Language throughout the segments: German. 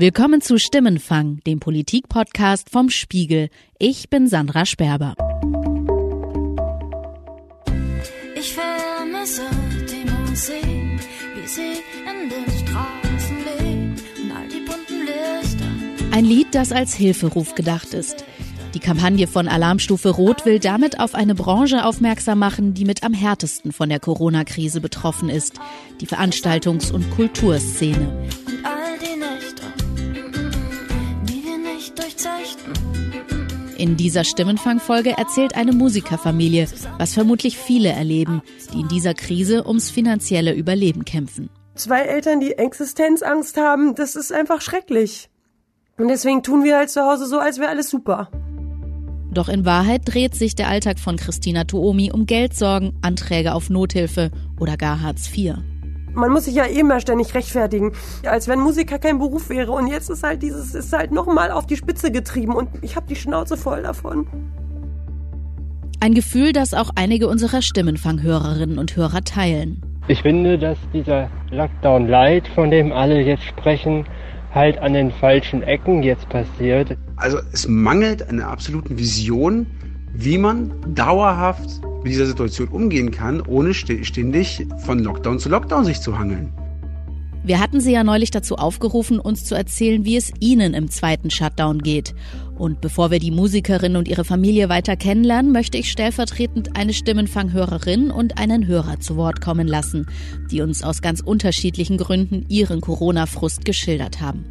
Willkommen zu Stimmenfang, dem Politik-Podcast vom Spiegel. Ich bin Sandra Sperber. Ich vermisse die Musik, wie sie in den Straßen und all die bunten Lichter. Ein Lied, das als Hilferuf gedacht ist. Die Kampagne von Alarmstufe Rot will damit auf eine Branche aufmerksam machen, die mit am härtesten von der Corona-Krise betroffen ist, die Veranstaltungs- und Kulturszene. Und In dieser Stimmenfangfolge erzählt eine Musikerfamilie, was vermutlich viele erleben, die in dieser Krise ums finanzielle Überleben kämpfen. Zwei Eltern, die Existenzangst haben, das ist einfach schrecklich. Und deswegen tun wir halt zu Hause so, als wäre alles super. Doch in Wahrheit dreht sich der Alltag von Christina Tuomi um Geldsorgen, Anträge auf Nothilfe oder gar Hartz IV. Man muss sich ja eh immer ständig rechtfertigen, als wenn Musiker kein Beruf wäre. Und jetzt ist halt dieses, ist halt nochmal auf die Spitze getrieben und ich habe die Schnauze voll davon. Ein Gefühl, das auch einige unserer Stimmenfanghörerinnen und Hörer teilen. Ich finde, dass dieser Lockdown Light, von dem alle jetzt sprechen, halt an den falschen Ecken jetzt passiert. Also es mangelt einer absoluten Vision, wie man dauerhaft mit dieser Situation umgehen kann, ohne ständig von Lockdown zu Lockdown sich zu hangeln. Wir hatten Sie ja neulich dazu aufgerufen, uns zu erzählen, wie es Ihnen im zweiten Shutdown geht. Und bevor wir die Musikerin und ihre Familie weiter kennenlernen, möchte ich stellvertretend eine Stimmenfanghörerin und einen Hörer zu Wort kommen lassen, die uns aus ganz unterschiedlichen Gründen ihren Corona-Frust geschildert haben.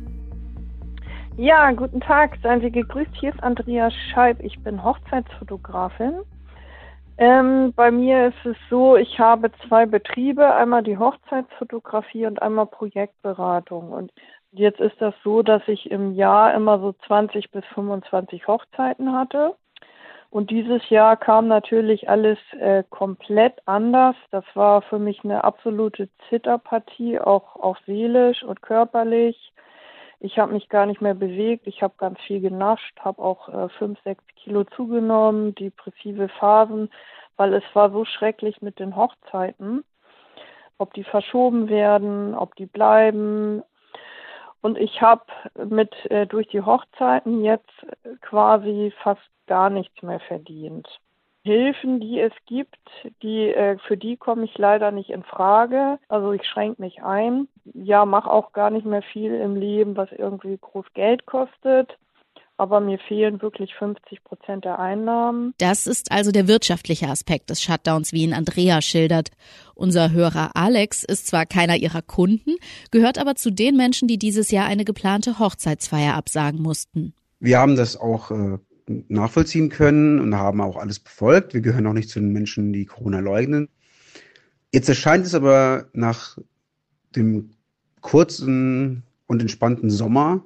Ja, guten Tag, seien Sie gegrüßt. Hier ist Andrea Scheib. Ich bin Hochzeitsfotografin. Ähm, bei mir ist es so, ich habe zwei Betriebe, einmal die Hochzeitsfotografie und einmal Projektberatung. Und jetzt ist das so, dass ich im Jahr immer so 20 bis 25 Hochzeiten hatte. Und dieses Jahr kam natürlich alles äh, komplett anders. Das war für mich eine absolute Zitterpartie, auch, auch seelisch und körperlich. Ich habe mich gar nicht mehr bewegt. Ich habe ganz viel genascht, habe auch äh, fünf, sechs Kilo zugenommen, depressive Phasen, weil es war so schrecklich mit den Hochzeiten, ob die verschoben werden, ob die bleiben. Und ich habe mit äh, durch die Hochzeiten jetzt quasi fast gar nichts mehr verdient. Hilfen, die es gibt, die äh, für die komme ich leider nicht in Frage. Also ich schränke mich ein. Ja, mache auch gar nicht mehr viel im Leben, was irgendwie groß Geld kostet. Aber mir fehlen wirklich 50 Prozent der Einnahmen. Das ist also der wirtschaftliche Aspekt des Shutdowns, wie ihn Andrea schildert. Unser Hörer Alex ist zwar keiner ihrer Kunden, gehört aber zu den Menschen, die dieses Jahr eine geplante Hochzeitsfeier absagen mussten. Wir haben das auch äh, nachvollziehen können und haben auch alles befolgt. Wir gehören auch nicht zu den Menschen, die Corona leugnen. Jetzt erscheint es aber nach dem kurzen und entspannten Sommer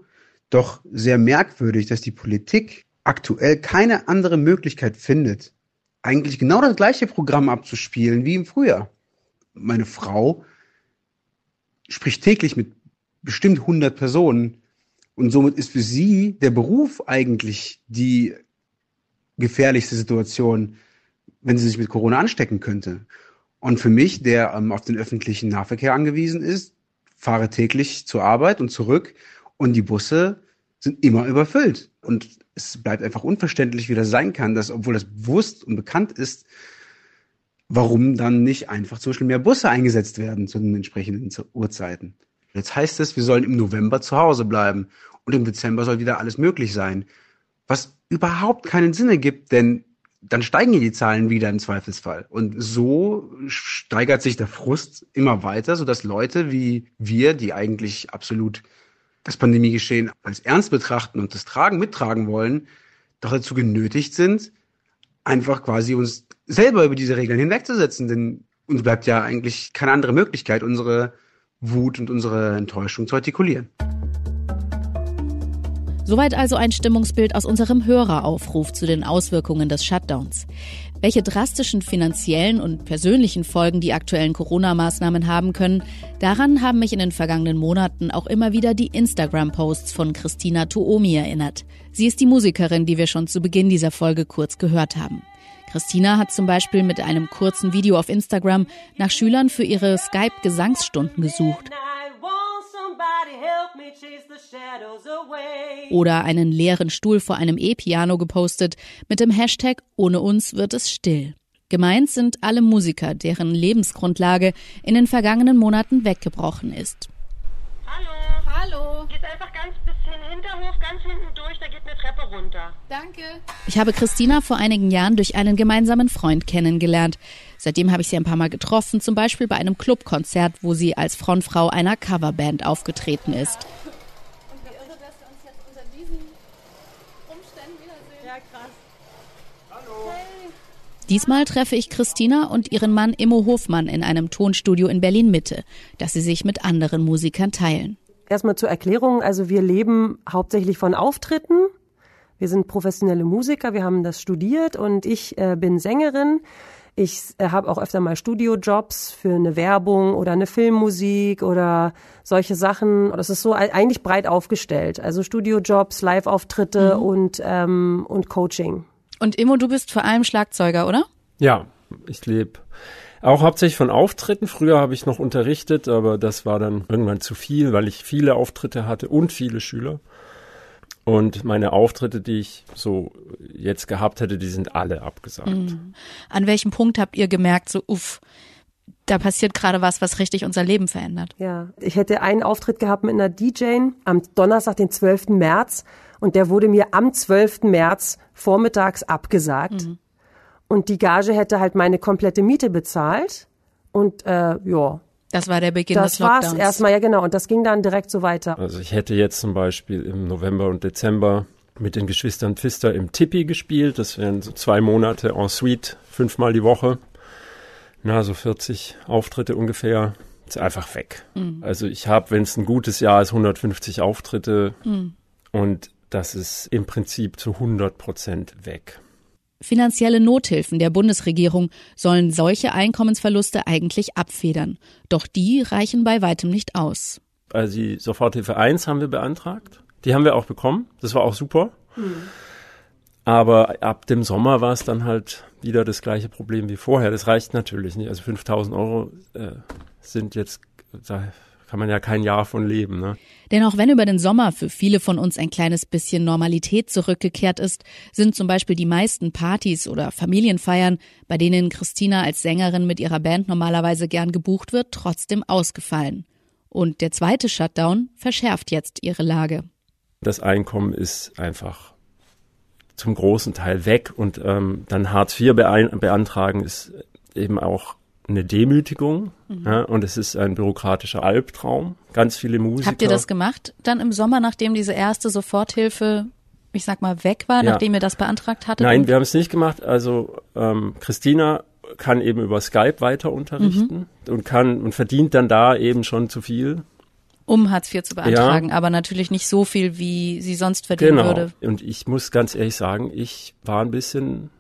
doch sehr merkwürdig, dass die Politik aktuell keine andere Möglichkeit findet, eigentlich genau das gleiche Programm abzuspielen wie im Frühjahr. Meine Frau spricht täglich mit bestimmt 100 Personen und somit ist für sie der Beruf eigentlich die gefährlichste Situation, wenn sie sich mit Corona anstecken könnte. Und für mich, der ähm, auf den öffentlichen Nahverkehr angewiesen ist, fahre täglich zur Arbeit und zurück und die Busse sind immer überfüllt. Und es bleibt einfach unverständlich, wie das sein kann, dass, obwohl das bewusst und bekannt ist, warum dann nicht einfach zum Beispiel mehr Busse eingesetzt werden zu den entsprechenden Uhrzeiten. Jetzt heißt es, wir sollen im November zu Hause bleiben und im Dezember soll wieder alles möglich sein. Was überhaupt keinen Sinn ergibt, denn dann steigen die Zahlen wieder im Zweifelsfall. Und so steigert sich der Frust immer weiter, sodass Leute wie wir, die eigentlich absolut das Pandemiegeschehen als ernst betrachten und das Tragen mittragen wollen, doch dazu genötigt sind, einfach quasi uns selber über diese Regeln hinwegzusetzen. Denn uns bleibt ja eigentlich keine andere Möglichkeit, unsere Wut und unsere Enttäuschung zu artikulieren. Soweit also ein Stimmungsbild aus unserem Höreraufruf zu den Auswirkungen des Shutdowns. Welche drastischen finanziellen und persönlichen Folgen die aktuellen Corona-Maßnahmen haben können, daran haben mich in den vergangenen Monaten auch immer wieder die Instagram-Posts von Christina Tuomi erinnert. Sie ist die Musikerin, die wir schon zu Beginn dieser Folge kurz gehört haben. Christina hat zum Beispiel mit einem kurzen Video auf Instagram nach Schülern für ihre Skype-Gesangsstunden gesucht. Oder einen leeren Stuhl vor einem E-Piano gepostet mit dem Hashtag Ohne uns wird es still. Gemeint sind alle Musiker, deren Lebensgrundlage in den vergangenen Monaten weggebrochen ist. Geht einfach ganz bisschen Hinterhof, ganz hinten durch, da geht eine Treppe runter. Danke. Ich habe Christina vor einigen Jahren durch einen gemeinsamen Freund kennengelernt. Seitdem habe ich sie ein paar Mal getroffen, zum Beispiel bei einem Clubkonzert, wo sie als Frontfrau einer Coverband aufgetreten ist. Und wie irre, dass wir uns jetzt unter diesen Umständen wiedersehen. Ja, krass. Hallo. Hey. Diesmal treffe ich Christina und ihren Mann Immo Hofmann in einem Tonstudio in Berlin Mitte, das sie sich mit anderen Musikern teilen. Erstmal zur Erklärung, also wir leben hauptsächlich von Auftritten. Wir sind professionelle Musiker, wir haben das studiert und ich äh, bin Sängerin. Ich äh, habe auch öfter mal Studiojobs für eine Werbung oder eine Filmmusik oder solche Sachen. Das ist so eigentlich breit aufgestellt. Also Studiojobs, Live-Auftritte mhm. und, ähm, und Coaching. Und Immo, du bist vor allem Schlagzeuger, oder? Ja, ich lebe auch hauptsächlich von Auftritten. Früher habe ich noch unterrichtet, aber das war dann irgendwann zu viel, weil ich viele Auftritte hatte und viele Schüler. Und meine Auftritte, die ich so jetzt gehabt hätte, die sind alle abgesagt. Mhm. An welchem Punkt habt ihr gemerkt, so uff, da passiert gerade was, was richtig unser Leben verändert? Ja, ich hätte einen Auftritt gehabt mit einer DJ am Donnerstag, den 12. März. Und der wurde mir am 12. März vormittags abgesagt. Mhm. Und die Gage hätte halt meine komplette Miete bezahlt. Und äh, ja. Das war der Beginn das des Lockdowns. Das war's erstmal, ja genau. Und das ging dann direkt so weiter. Also ich hätte jetzt zum Beispiel im November und Dezember mit den Geschwistern Pfister im Tippi gespielt. Das wären so zwei Monate en suite, fünfmal die Woche. Na, so 40 Auftritte ungefähr. Ist einfach weg. Mhm. Also ich habe, wenn es ein gutes Jahr ist, 150 Auftritte. Mhm. Und das ist im Prinzip zu 100 Prozent weg. Finanzielle Nothilfen der Bundesregierung sollen solche Einkommensverluste eigentlich abfedern. Doch die reichen bei weitem nicht aus. Also die Soforthilfe 1 haben wir beantragt. Die haben wir auch bekommen. Das war auch super. Mhm. Aber ab dem Sommer war es dann halt wieder das gleiche Problem wie vorher. Das reicht natürlich nicht. Also 5000 Euro äh, sind jetzt, da kann man ja kein Jahr von leben. Ne? Denn auch wenn über den Sommer für viele von uns ein kleines bisschen Normalität zurückgekehrt ist, sind zum Beispiel die meisten Partys oder Familienfeiern, bei denen Christina als Sängerin mit ihrer Band normalerweise gern gebucht wird, trotzdem ausgefallen. Und der zweite Shutdown verschärft jetzt ihre Lage. Das Einkommen ist einfach zum großen Teil weg und ähm, dann Hartz IV beantragen ist eben auch eine Demütigung mhm. ja, und es ist ein bürokratischer Albtraum. Ganz viele Musiker. Habt ihr das gemacht dann im Sommer, nachdem diese erste Soforthilfe, ich sag mal, weg war, ja. nachdem ihr das beantragt hattet? Nein, wir haben es nicht gemacht. Also ähm, Christina kann eben über Skype weiter unterrichten mhm. und kann und verdient dann da eben schon zu viel. Um Hartz IV zu beantragen, ja. aber natürlich nicht so viel, wie sie sonst verdienen genau. würde. Und ich muss ganz ehrlich sagen, ich war ein bisschen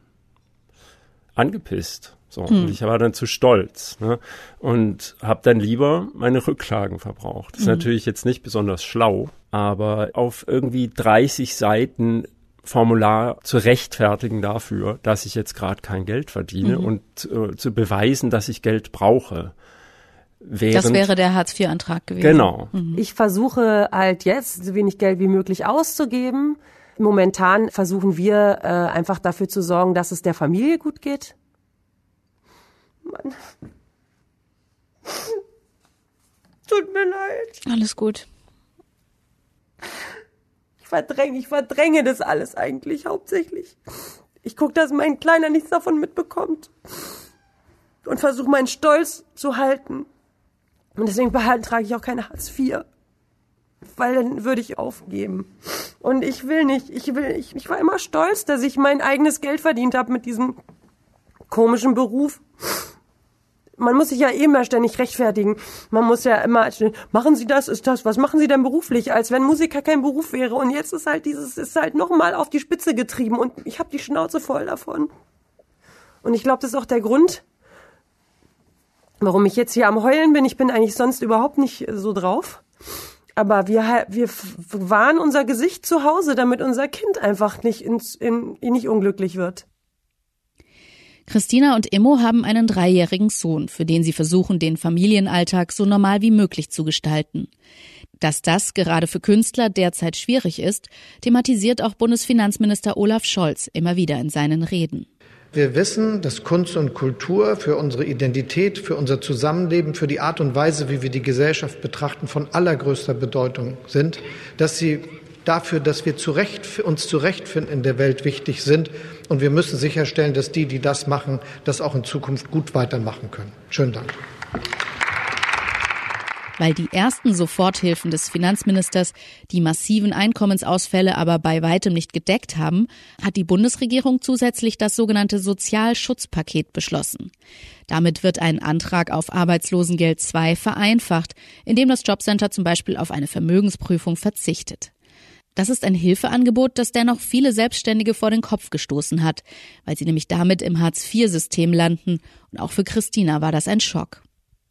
angepisst. So, hm. und ich war dann zu stolz ne? und habe dann lieber meine Rücklagen verbraucht. Das ist mhm. natürlich jetzt nicht besonders schlau, aber auf irgendwie 30 Seiten Formular zu rechtfertigen dafür, dass ich jetzt gerade kein Geld verdiene mhm. und äh, zu beweisen, dass ich Geld brauche. Während, das wäre der Hartz-IV-Antrag gewesen. Genau. Mhm. Ich versuche halt jetzt so wenig Geld wie möglich auszugeben. Momentan versuchen wir äh, einfach dafür zu sorgen, dass es der Familie gut geht Mann. Tut mir leid. Alles gut. Ich verdränge, ich verdränge das alles eigentlich hauptsächlich. Ich gucke, dass mein Kleiner nichts davon mitbekommt. Und versuche meinen Stolz zu halten. Und deswegen beantrage ich auch keine Hartz IV. Weil dann würde ich aufgeben. Und ich will nicht, ich will, ich, ich war immer stolz, dass ich mein eigenes Geld verdient habe mit diesem komischen Beruf man muss sich ja eh immer ständig rechtfertigen. Man muss ja immer, machen Sie das, ist das, was machen Sie denn beruflich, als wenn Musiker kein Beruf wäre. Und jetzt ist halt dieses, ist halt nochmal auf die Spitze getrieben und ich habe die Schnauze voll davon. Und ich glaube, das ist auch der Grund, warum ich jetzt hier am Heulen bin. Ich bin eigentlich sonst überhaupt nicht so drauf. Aber wir, wir wahren unser Gesicht zu Hause, damit unser Kind einfach nicht, ins, in, nicht unglücklich wird. Christina und Immo haben einen dreijährigen Sohn, für den sie versuchen, den Familienalltag so normal wie möglich zu gestalten. Dass das gerade für Künstler derzeit schwierig ist, thematisiert auch Bundesfinanzminister Olaf Scholz immer wieder in seinen Reden. Wir wissen, dass Kunst und Kultur für unsere Identität, für unser Zusammenleben, für die Art und Weise, wie wir die Gesellschaft betrachten, von allergrößter Bedeutung sind, dass sie dafür, dass wir zurecht, uns zurechtfinden in der Welt wichtig sind. Und wir müssen sicherstellen, dass die, die das machen, das auch in Zukunft gut weitermachen können. Schönen Dank. Weil die ersten Soforthilfen des Finanzministers die massiven Einkommensausfälle aber bei weitem nicht gedeckt haben, hat die Bundesregierung zusätzlich das sogenannte Sozialschutzpaket beschlossen. Damit wird ein Antrag auf Arbeitslosengeld II vereinfacht, indem das Jobcenter zum Beispiel auf eine Vermögensprüfung verzichtet. Das ist ein Hilfeangebot, das dennoch viele Selbstständige vor den Kopf gestoßen hat, weil sie nämlich damit im Hartz-IV-System landen. Und auch für Christina war das ein Schock.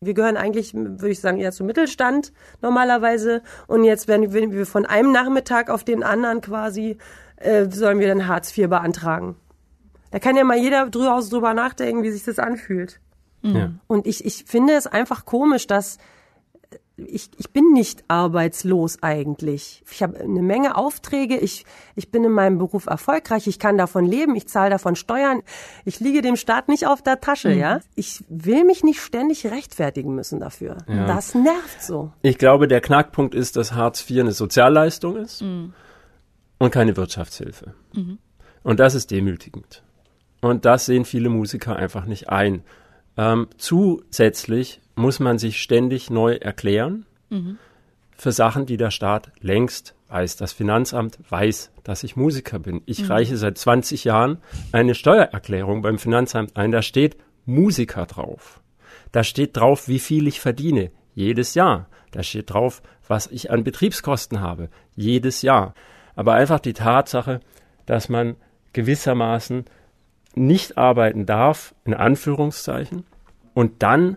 Wir gehören eigentlich, würde ich sagen, eher zum Mittelstand normalerweise. Und jetzt werden wir von einem Nachmittag auf den anderen quasi, äh, sollen wir dann Hartz IV beantragen. Da kann ja mal jeder drüber nachdenken, wie sich das anfühlt. Ja. Und ich, ich finde es einfach komisch, dass ich, ich bin nicht arbeitslos eigentlich. Ich habe eine Menge Aufträge, ich, ich bin in meinem Beruf erfolgreich, ich kann davon leben, ich zahle davon Steuern, ich liege dem Staat nicht auf der Tasche, mhm. ja. Ich will mich nicht ständig rechtfertigen müssen dafür. Ja. Das nervt so. Ich glaube, der Knackpunkt ist, dass Hartz IV eine Sozialleistung ist mhm. und keine Wirtschaftshilfe. Mhm. Und das ist demütigend. Und das sehen viele Musiker einfach nicht ein. Ähm, zusätzlich muss man sich ständig neu erklären mhm. für Sachen, die der Staat längst weiß. Das Finanzamt weiß, dass ich Musiker bin. Ich mhm. reiche seit 20 Jahren eine Steuererklärung beim Finanzamt ein. Da steht Musiker drauf. Da steht drauf, wie viel ich verdiene. Jedes Jahr. Da steht drauf, was ich an Betriebskosten habe. Jedes Jahr. Aber einfach die Tatsache, dass man gewissermaßen nicht arbeiten darf, in Anführungszeichen, und dann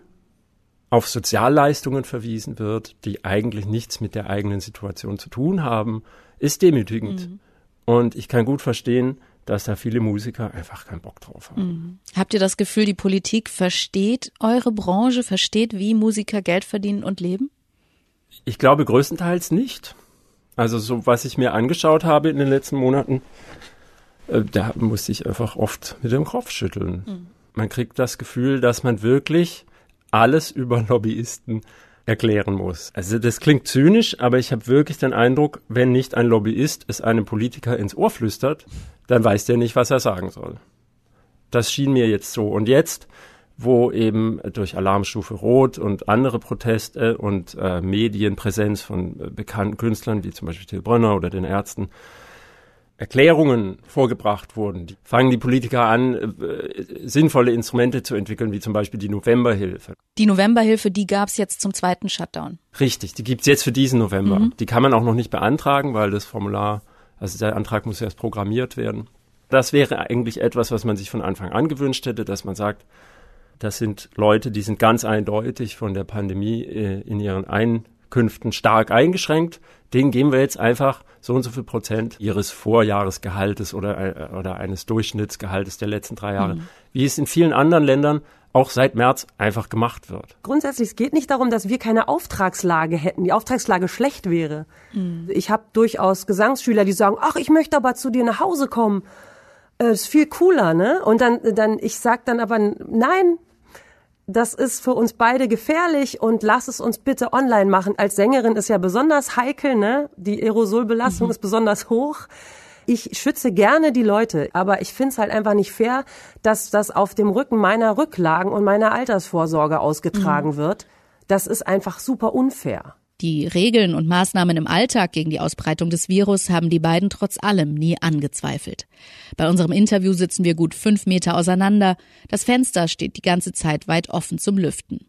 auf Sozialleistungen verwiesen wird, die eigentlich nichts mit der eigenen Situation zu tun haben, ist demütigend. Mhm. Und ich kann gut verstehen, dass da viele Musiker einfach keinen Bock drauf haben. Mhm. Habt ihr das Gefühl, die Politik versteht eure Branche, versteht, wie Musiker Geld verdienen und leben? Ich glaube größtenteils nicht. Also so, was ich mir angeschaut habe in den letzten Monaten, da musste ich einfach oft mit dem Kopf schütteln. Mhm. Man kriegt das Gefühl, dass man wirklich alles über Lobbyisten erklären muss. Also das klingt zynisch, aber ich habe wirklich den Eindruck, wenn nicht ein Lobbyist es einem Politiker ins Ohr flüstert, dann weiß der nicht, was er sagen soll. Das schien mir jetzt so. Und jetzt, wo eben durch Alarmstufe Rot und andere Proteste und äh, Medienpräsenz von äh, bekannten Künstlern wie zum Beispiel Till Brönner oder den Ärzten Erklärungen vorgebracht wurden, fangen die Politiker an, äh, sinnvolle Instrumente zu entwickeln, wie zum Beispiel die Novemberhilfe. Die Novemberhilfe, die gab es jetzt zum zweiten Shutdown. Richtig, die gibt's jetzt für diesen November. Mhm. Die kann man auch noch nicht beantragen, weil das Formular, also der Antrag muss erst programmiert werden. Das wäre eigentlich etwas, was man sich von Anfang an gewünscht hätte, dass man sagt, das sind Leute, die sind ganz eindeutig von der Pandemie äh, in ihren Einkünften stark eingeschränkt denen geben wir jetzt einfach so und so viel Prozent ihres Vorjahresgehaltes oder, äh, oder eines Durchschnittsgehaltes der letzten drei Jahre, mhm. wie es in vielen anderen Ländern auch seit März einfach gemacht wird. Grundsätzlich, es geht nicht darum, dass wir keine Auftragslage hätten, die Auftragslage schlecht wäre. Mhm. Ich habe durchaus Gesangsschüler, die sagen, ach, ich möchte aber zu dir nach Hause kommen. Das äh, ist viel cooler, ne? Und dann, dann, ich sag dann aber, nein, das ist für uns beide gefährlich und lass es uns bitte online machen. Als Sängerin ist ja besonders heikel, ne? Die Aerosolbelastung mhm. ist besonders hoch. Ich schütze gerne die Leute, aber ich finde es halt einfach nicht fair, dass das auf dem Rücken meiner Rücklagen und meiner Altersvorsorge ausgetragen mhm. wird. Das ist einfach super unfair. Die Regeln und Maßnahmen im Alltag gegen die Ausbreitung des Virus haben die beiden trotz allem nie angezweifelt. Bei unserem Interview sitzen wir gut fünf Meter auseinander. Das Fenster steht die ganze Zeit weit offen zum Lüften.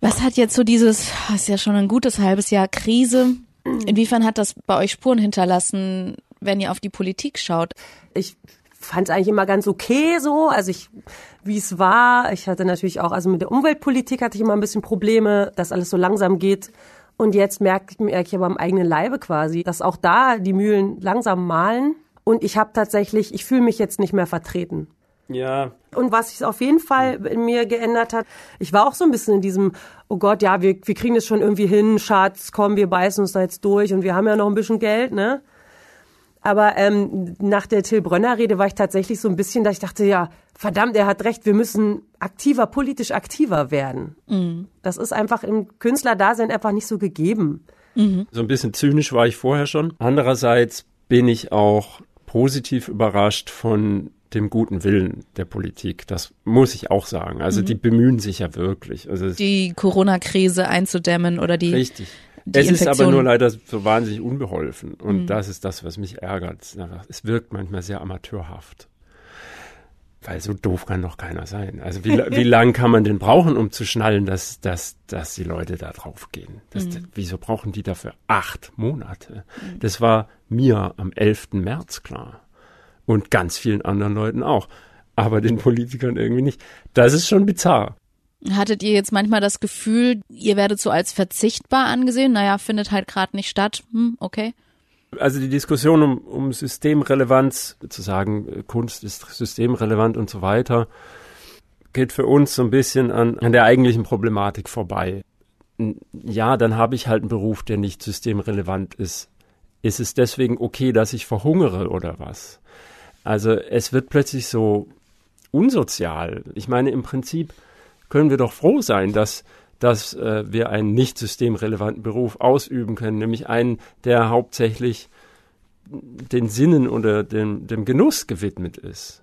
Was hat jetzt so dieses, ist ja schon ein gutes halbes Jahr Krise, inwiefern hat das bei euch Spuren hinterlassen, wenn ihr auf die Politik schaut? Ich fand es eigentlich immer ganz okay so, also ich, wie es war. Ich hatte natürlich auch, also mit der Umweltpolitik hatte ich immer ein bisschen Probleme, dass alles so langsam geht. Und jetzt merke, merke ich aber am eigenen Leibe quasi, dass auch da die Mühlen langsam malen. Und ich habe tatsächlich, ich fühle mich jetzt nicht mehr vertreten. Ja. Und was sich auf jeden Fall in mir geändert hat, ich war auch so ein bisschen in diesem, oh Gott, ja, wir, wir kriegen das schon irgendwie hin, Schatz, komm, wir beißen uns da jetzt durch und wir haben ja noch ein bisschen Geld, ne? Aber ähm, nach der Till Brönner Rede war ich tatsächlich so ein bisschen, dass ich dachte, ja, verdammt, er hat recht, wir müssen aktiver, politisch aktiver werden. Mhm. Das ist einfach im Künstlerdasein einfach nicht so gegeben. Mhm. So ein bisschen zynisch war ich vorher schon. Andererseits bin ich auch positiv überrascht von dem guten Willen der Politik. Das muss ich auch sagen. Also mhm. die bemühen sich ja wirklich. Also die Corona-Krise einzudämmen oder die. Richtig. Die es Infektion. ist aber nur leider so wahnsinnig unbeholfen. Und mhm. das ist das, was mich ärgert. Es wirkt manchmal sehr amateurhaft. Weil so doof kann doch keiner sein. Also wie, wie lange kann man denn brauchen, um zu schnallen, dass, dass, dass die Leute da drauf gehen? Das, mhm. Wieso brauchen die dafür acht Monate? Mhm. Das war mir am 11. März klar und ganz vielen anderen Leuten auch. Aber den Politikern irgendwie nicht. Das ist schon bizarr. Hattet ihr jetzt manchmal das Gefühl, ihr werdet so als verzichtbar angesehen? Naja, findet halt gerade nicht statt. Hm, okay. Also die Diskussion um, um Systemrelevanz, zu sagen, Kunst ist systemrelevant und so weiter, geht für uns so ein bisschen an, an der eigentlichen Problematik vorbei. Ja, dann habe ich halt einen Beruf, der nicht systemrelevant ist. Ist es deswegen okay, dass ich verhungere oder was? Also es wird plötzlich so unsozial. Ich meine, im Prinzip können wir doch froh sein, dass, dass äh, wir einen nicht systemrelevanten Beruf ausüben können, nämlich einen, der hauptsächlich den Sinnen oder dem, dem Genuss gewidmet ist.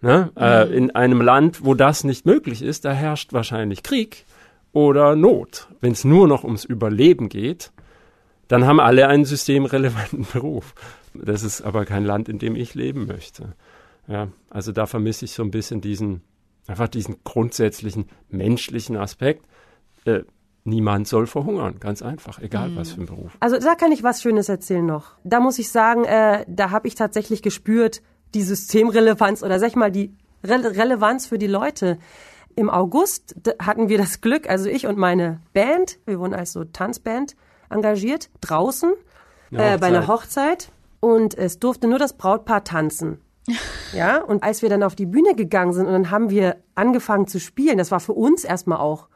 Ne? Äh, mhm. Äh, in einem Land, wo das nicht möglich ist, da herrscht wahrscheinlich Krieg oder Not. Wenn es nur noch ums Überleben geht, dann haben alle einen systemrelevanten Beruf. Das ist aber kein Land, in dem ich leben möchte. Ja, also da vermisse ich so ein bisschen diesen, einfach diesen grundsätzlichen menschlichen Aspekt. Äh, niemand soll verhungern, ganz einfach, egal mhm. was für ein Beruf. Also da kann ich was Schönes erzählen noch. Da muss ich sagen, äh, da habe ich tatsächlich gespürt, die Systemrelevanz oder sag ich mal die Re Relevanz für die Leute. Im August hatten wir das Glück, also ich und meine Band, wir wurden als so Tanzband engagiert, draußen äh, bei einer Hochzeit und es durfte nur das Brautpaar tanzen. Ja, und als wir dann auf die Bühne gegangen sind und dann haben wir angefangen zu spielen, das war für uns erstmal auch,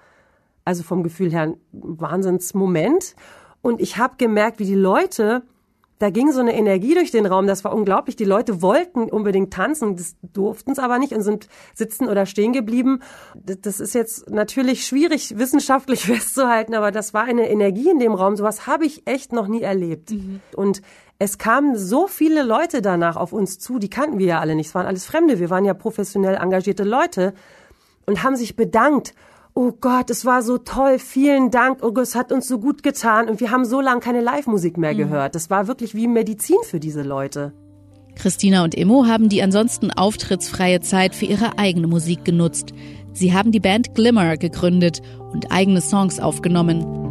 also vom Gefühl her ein Wahnsinnsmoment. Und ich habe gemerkt, wie die Leute da ging so eine Energie durch den Raum, das war unglaublich. Die Leute wollten unbedingt tanzen, das durften es aber nicht und sind sitzen oder stehen geblieben. Das ist jetzt natürlich schwierig wissenschaftlich festzuhalten, aber das war eine Energie in dem Raum. Sowas habe ich echt noch nie erlebt. Mhm. Und es kamen so viele Leute danach auf uns zu, die kannten wir ja alle nicht. Es waren alles Fremde. Wir waren ja professionell engagierte Leute und haben sich bedankt oh Gott, es war so toll, vielen Dank, oh Gott, es hat uns so gut getan und wir haben so lange keine Live-Musik mehr mhm. gehört. Das war wirklich wie Medizin für diese Leute. Christina und Immo haben die ansonsten auftrittsfreie Zeit für ihre eigene Musik genutzt. Sie haben die Band Glimmer gegründet und eigene Songs aufgenommen.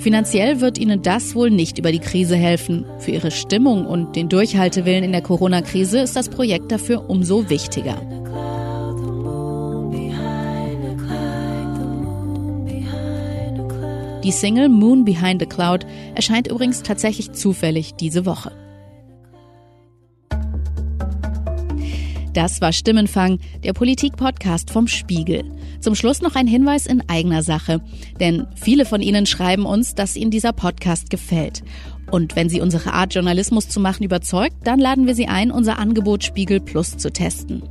Finanziell wird ihnen das wohl nicht über die Krise helfen. Für ihre Stimmung und den Durchhaltewillen in der Corona-Krise ist das Projekt dafür umso wichtiger. Die Single Moon Behind the Cloud erscheint übrigens tatsächlich zufällig diese Woche. Das war Stimmenfang, der Politik-Podcast vom Spiegel. Zum Schluss noch ein Hinweis in eigener Sache. Denn viele von Ihnen schreiben uns, dass Ihnen dieser Podcast gefällt. Und wenn Sie unsere Art, Journalismus zu machen, überzeugt, dann laden wir Sie ein, unser Angebot Spiegel Plus zu testen.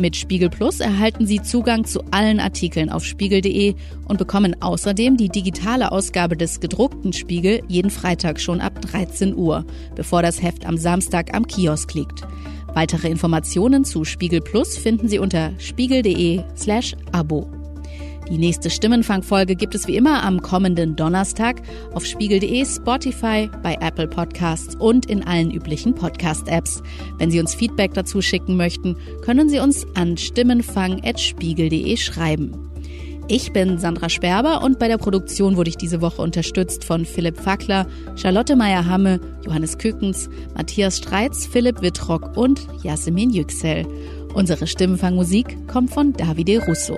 Mit Spiegel Plus erhalten Sie Zugang zu allen Artikeln auf spiegel.de und bekommen außerdem die digitale Ausgabe des gedruckten Spiegel jeden Freitag schon ab 13 Uhr, bevor das Heft am Samstag am Kiosk liegt. Weitere Informationen zu Spiegel Plus finden Sie unter spiegel.de slash Abo. Die nächste Stimmenfangfolge gibt es wie immer am kommenden Donnerstag auf spiegel.de, Spotify, bei Apple Podcasts und in allen üblichen Podcast-Apps. Wenn Sie uns Feedback dazu schicken möchten, können Sie uns an stimmenfang.spiegel.de schreiben. Ich bin Sandra Sperber und bei der Produktion wurde ich diese Woche unterstützt von Philipp Fackler, Charlotte Meyer-Hamme, Johannes Kükens, Matthias Streitz, Philipp Wittrock und Yasemin Yüksel. Unsere Stimmenfangmusik kommt von Davide Russo.